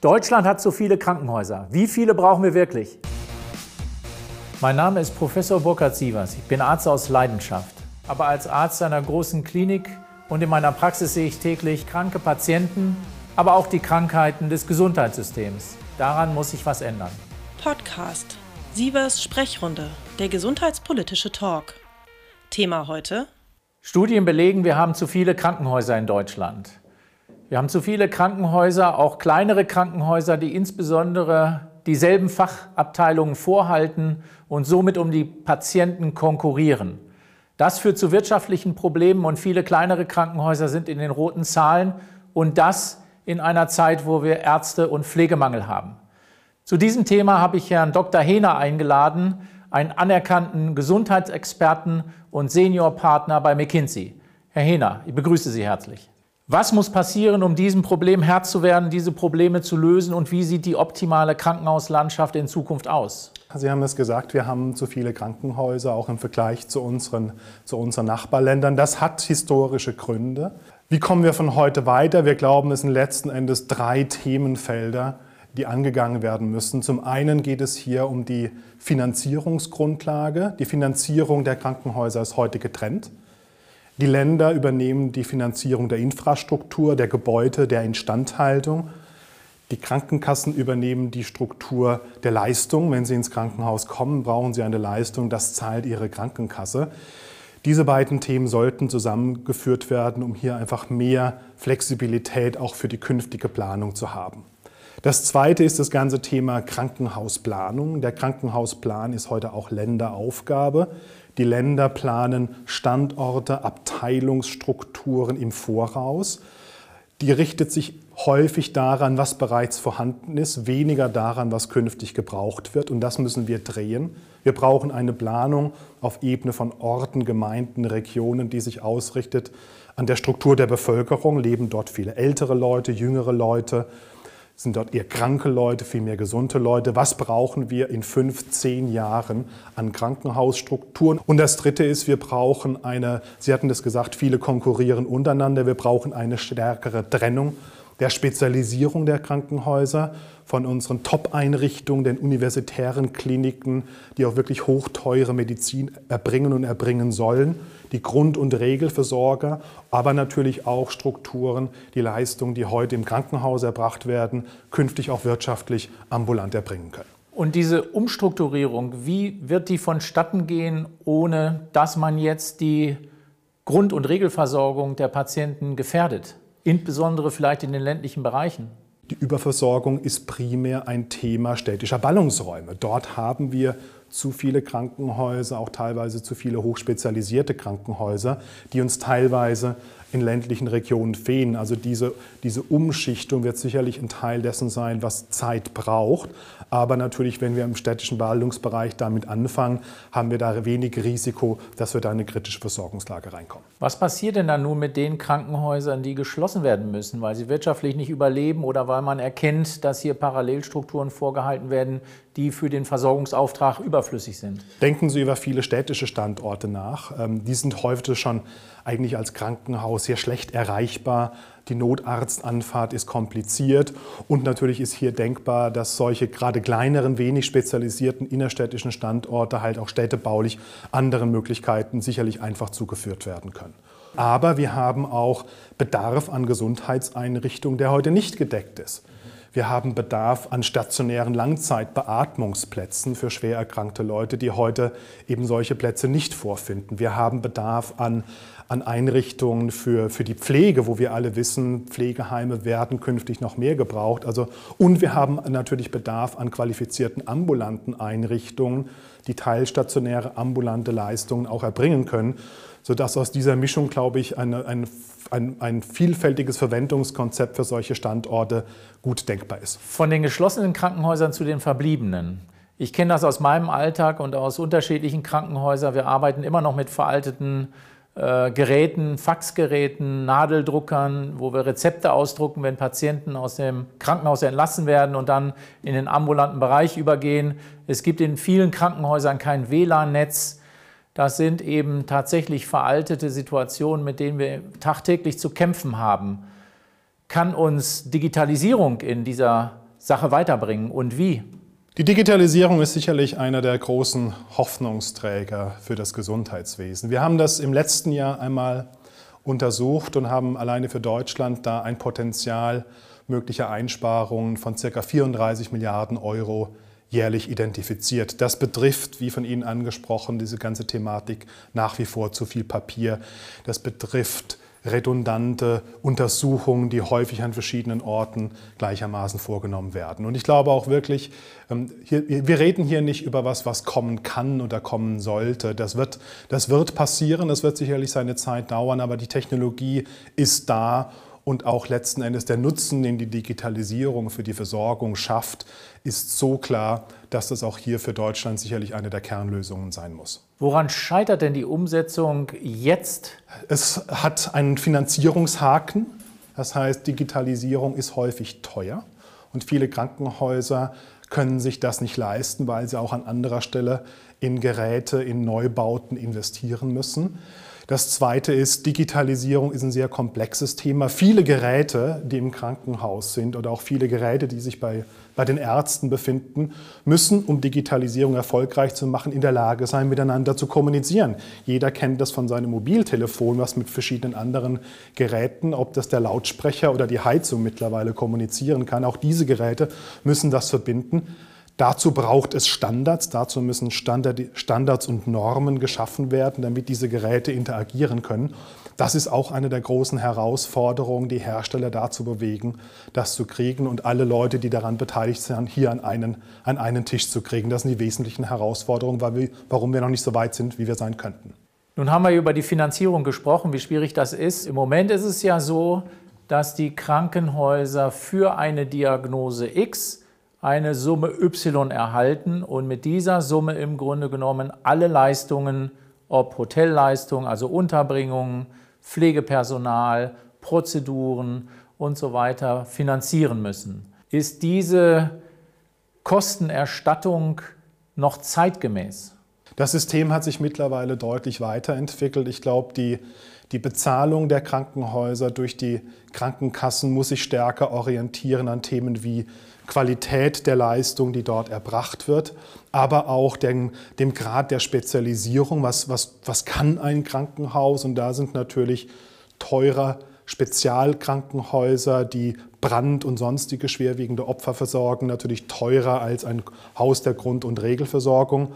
Deutschland hat zu viele Krankenhäuser. Wie viele brauchen wir wirklich? Mein Name ist Professor Burkhard Sievers. Ich bin Arzt aus Leidenschaft. Aber als Arzt einer großen Klinik und in meiner Praxis sehe ich täglich kranke Patienten, aber auch die Krankheiten des Gesundheitssystems. Daran muss sich was ändern. Podcast Sievers Sprechrunde, der gesundheitspolitische Talk. Thema heute? Studien belegen, wir haben zu viele Krankenhäuser in Deutschland. Wir haben zu viele Krankenhäuser, auch kleinere Krankenhäuser, die insbesondere dieselben Fachabteilungen vorhalten und somit um die Patienten konkurrieren. Das führt zu wirtschaftlichen Problemen und viele kleinere Krankenhäuser sind in den roten Zahlen und das in einer Zeit, wo wir Ärzte- und Pflegemangel haben. Zu diesem Thema habe ich Herrn Dr. Hehner eingeladen, einen anerkannten Gesundheitsexperten und Seniorpartner bei McKinsey. Herr Hehner, ich begrüße Sie herzlich. Was muss passieren, um diesem Problem Herr zu werden, diese Probleme zu lösen und wie sieht die optimale Krankenhauslandschaft in Zukunft aus? Sie haben es gesagt, wir haben zu viele Krankenhäuser, auch im Vergleich zu unseren, zu unseren Nachbarländern. Das hat historische Gründe. Wie kommen wir von heute weiter? Wir glauben, es sind letzten Endes drei Themenfelder, die angegangen werden müssen. Zum einen geht es hier um die Finanzierungsgrundlage. Die Finanzierung der Krankenhäuser ist heute getrennt. Die Länder übernehmen die Finanzierung der Infrastruktur, der Gebäude, der Instandhaltung. Die Krankenkassen übernehmen die Struktur der Leistung. Wenn Sie ins Krankenhaus kommen, brauchen Sie eine Leistung, das zahlt Ihre Krankenkasse. Diese beiden Themen sollten zusammengeführt werden, um hier einfach mehr Flexibilität auch für die künftige Planung zu haben. Das zweite ist das ganze Thema Krankenhausplanung. Der Krankenhausplan ist heute auch Länderaufgabe. Die Länder planen Standorte, Abteilungsstrukturen im Voraus. Die richtet sich häufig daran, was bereits vorhanden ist, weniger daran, was künftig gebraucht wird. Und das müssen wir drehen. Wir brauchen eine Planung auf Ebene von Orten, Gemeinden, Regionen, die sich ausrichtet an der Struktur der Bevölkerung. Leben dort viele ältere Leute, jüngere Leute, sind dort eher kranke Leute, viel mehr gesunde Leute? Was brauchen wir in fünf, zehn Jahren an Krankenhausstrukturen? Und das Dritte ist, wir brauchen eine, Sie hatten das gesagt, viele konkurrieren untereinander, wir brauchen eine stärkere Trennung der Spezialisierung der Krankenhäuser, von unseren Top-Einrichtungen, den universitären Kliniken, die auch wirklich hochteure Medizin erbringen und erbringen sollen, die Grund- und Regelversorger, aber natürlich auch Strukturen, die Leistungen, die heute im Krankenhaus erbracht werden, künftig auch wirtschaftlich ambulant erbringen können. Und diese Umstrukturierung, wie wird die vonstatten gehen, ohne dass man jetzt die Grund- und Regelversorgung der Patienten gefährdet? insbesondere vielleicht in den ländlichen Bereichen? Die Überversorgung ist primär ein Thema städtischer Ballungsräume. Dort haben wir zu viele Krankenhäuser, auch teilweise zu viele hochspezialisierte Krankenhäuser, die uns teilweise in ländlichen Regionen fehlen. Also diese, diese Umschichtung wird sicherlich ein Teil dessen sein, was Zeit braucht. Aber natürlich, wenn wir im städtischen Ballungsbereich damit anfangen, haben wir da wenig Risiko, dass wir da in eine kritische Versorgungslage reinkommen. Was passiert denn dann nun mit den Krankenhäusern, die geschlossen werden müssen, weil sie wirtschaftlich nicht überleben oder weil man erkennt, dass hier Parallelstrukturen vorgehalten werden, die für den Versorgungsauftrag überflüssig sind? Denken Sie über viele städtische Standorte nach. Ähm, die sind heute schon eigentlich als Krankenhaus sehr schlecht erreichbar. Die Notarztanfahrt ist kompliziert und natürlich ist hier denkbar, dass solche gerade kleineren, wenig spezialisierten innerstädtischen Standorte halt auch städtebaulich anderen Möglichkeiten sicherlich einfach zugeführt werden können. Aber wir haben auch Bedarf an Gesundheitseinrichtungen, der heute nicht gedeckt ist. Wir haben Bedarf an stationären Langzeitbeatmungsplätzen für schwer erkrankte Leute, die heute eben solche Plätze nicht vorfinden. Wir haben Bedarf an an Einrichtungen für, für die Pflege, wo wir alle wissen, Pflegeheime werden künftig noch mehr gebraucht. Also, und wir haben natürlich Bedarf an qualifizierten ambulanten Einrichtungen, die teilstationäre ambulante Leistungen auch erbringen können, sodass aus dieser Mischung, glaube ich, eine, ein, ein, ein vielfältiges Verwendungskonzept für solche Standorte gut denkbar ist. Von den geschlossenen Krankenhäusern zu den verbliebenen. Ich kenne das aus meinem Alltag und aus unterschiedlichen Krankenhäusern. Wir arbeiten immer noch mit veralteten äh, Geräten, Faxgeräten, Nadeldruckern, wo wir Rezepte ausdrucken, wenn Patienten aus dem Krankenhaus entlassen werden und dann in den ambulanten Bereich übergehen. Es gibt in vielen Krankenhäusern kein WLAN-Netz. Das sind eben tatsächlich veraltete Situationen, mit denen wir tagtäglich zu kämpfen haben. Kann uns Digitalisierung in dieser Sache weiterbringen und wie? Die Digitalisierung ist sicherlich einer der großen Hoffnungsträger für das Gesundheitswesen. Wir haben das im letzten Jahr einmal untersucht und haben alleine für Deutschland da ein Potenzial möglicher Einsparungen von ca. 34 Milliarden Euro jährlich identifiziert. Das betrifft, wie von Ihnen angesprochen, diese ganze Thematik nach wie vor zu viel Papier. Das betrifft redundante Untersuchungen, die häufig an verschiedenen Orten gleichermaßen vorgenommen werden. Und ich glaube auch wirklich, ähm, wir reden hier nicht über was, was kommen kann oder kommen sollte. Das wird, das wird passieren, das wird sicherlich seine Zeit dauern, aber die Technologie ist da und auch letzten Endes der Nutzen, den die Digitalisierung für die Versorgung schafft, ist so klar, dass das auch hier für Deutschland sicherlich eine der Kernlösungen sein muss. Woran scheitert denn die Umsetzung jetzt? Es hat einen Finanzierungshaken. Das heißt, Digitalisierung ist häufig teuer und viele Krankenhäuser können sich das nicht leisten, weil sie auch an anderer Stelle in Geräte, in Neubauten investieren müssen. Das Zweite ist, Digitalisierung ist ein sehr komplexes Thema. Viele Geräte, die im Krankenhaus sind oder auch viele Geräte, die sich bei, bei den Ärzten befinden, müssen, um Digitalisierung erfolgreich zu machen, in der Lage sein, miteinander zu kommunizieren. Jeder kennt das von seinem Mobiltelefon, was mit verschiedenen anderen Geräten, ob das der Lautsprecher oder die Heizung mittlerweile kommunizieren kann. Auch diese Geräte müssen das verbinden. Dazu braucht es Standards, dazu müssen Standards und Normen geschaffen werden, damit diese Geräte interagieren können. Das ist auch eine der großen Herausforderungen, die Hersteller dazu bewegen, das zu kriegen und alle Leute, die daran beteiligt sind, hier an einen, an einen Tisch zu kriegen. Das sind die wesentlichen Herausforderungen, wir, warum wir noch nicht so weit sind, wie wir sein könnten. Nun haben wir über die Finanzierung gesprochen, wie schwierig das ist. Im Moment ist es ja so, dass die Krankenhäuser für eine Diagnose X eine Summe Y erhalten und mit dieser Summe im Grunde genommen alle Leistungen, ob Hotelleistungen, also Unterbringungen, Pflegepersonal, Prozeduren und so weiter finanzieren müssen. Ist diese Kostenerstattung noch zeitgemäß? Das System hat sich mittlerweile deutlich weiterentwickelt. Ich glaube, die, die Bezahlung der Krankenhäuser durch die Krankenkassen muss sich stärker orientieren an Themen wie Qualität der Leistung, die dort erbracht wird, aber auch dem, dem Grad der Spezialisierung. Was, was, was kann ein Krankenhaus? Und da sind natürlich teurer Spezialkrankenhäuser, die Brand- und sonstige schwerwiegende Opfer versorgen, natürlich teurer als ein Haus der Grund- und Regelversorgung.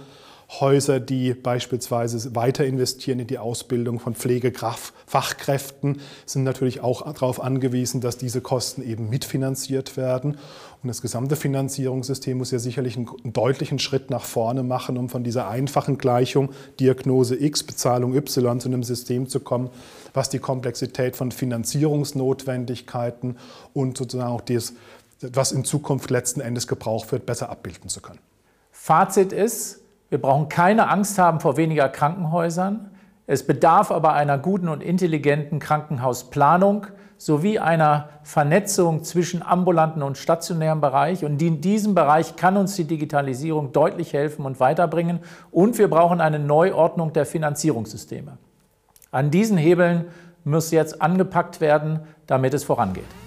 Häuser, die beispielsweise weiter investieren in die Ausbildung von Pflegefachkräften, sind natürlich auch darauf angewiesen, dass diese Kosten eben mitfinanziert werden. Und das gesamte Finanzierungssystem muss ja sicherlich einen, deutlichen Schritt nach vorne machen, um von dieser einfachen Gleichung Diagnose X, Bezahlung Y zu einem System zu kommen, was die Komplexität von Finanzierungsnotwendigkeiten und sozusagen auch das, was in Zukunft letzten Endes gebraucht wird, besser abbilden zu können. Fazit ist, wir brauchen keine Angst haben vor weniger Krankenhäusern. Es bedarf aber einer guten und intelligenten Krankenhausplanung sowie einer Vernetzung zwischen ambulanten und stationären Bereich. Und in diesem Bereich kann uns die Digitalisierung deutlich helfen und weiterbringen. Und wir brauchen eine Neuordnung der Finanzierungssysteme. An diesen Hebeln muss jetzt angepackt werden, damit es vorangeht.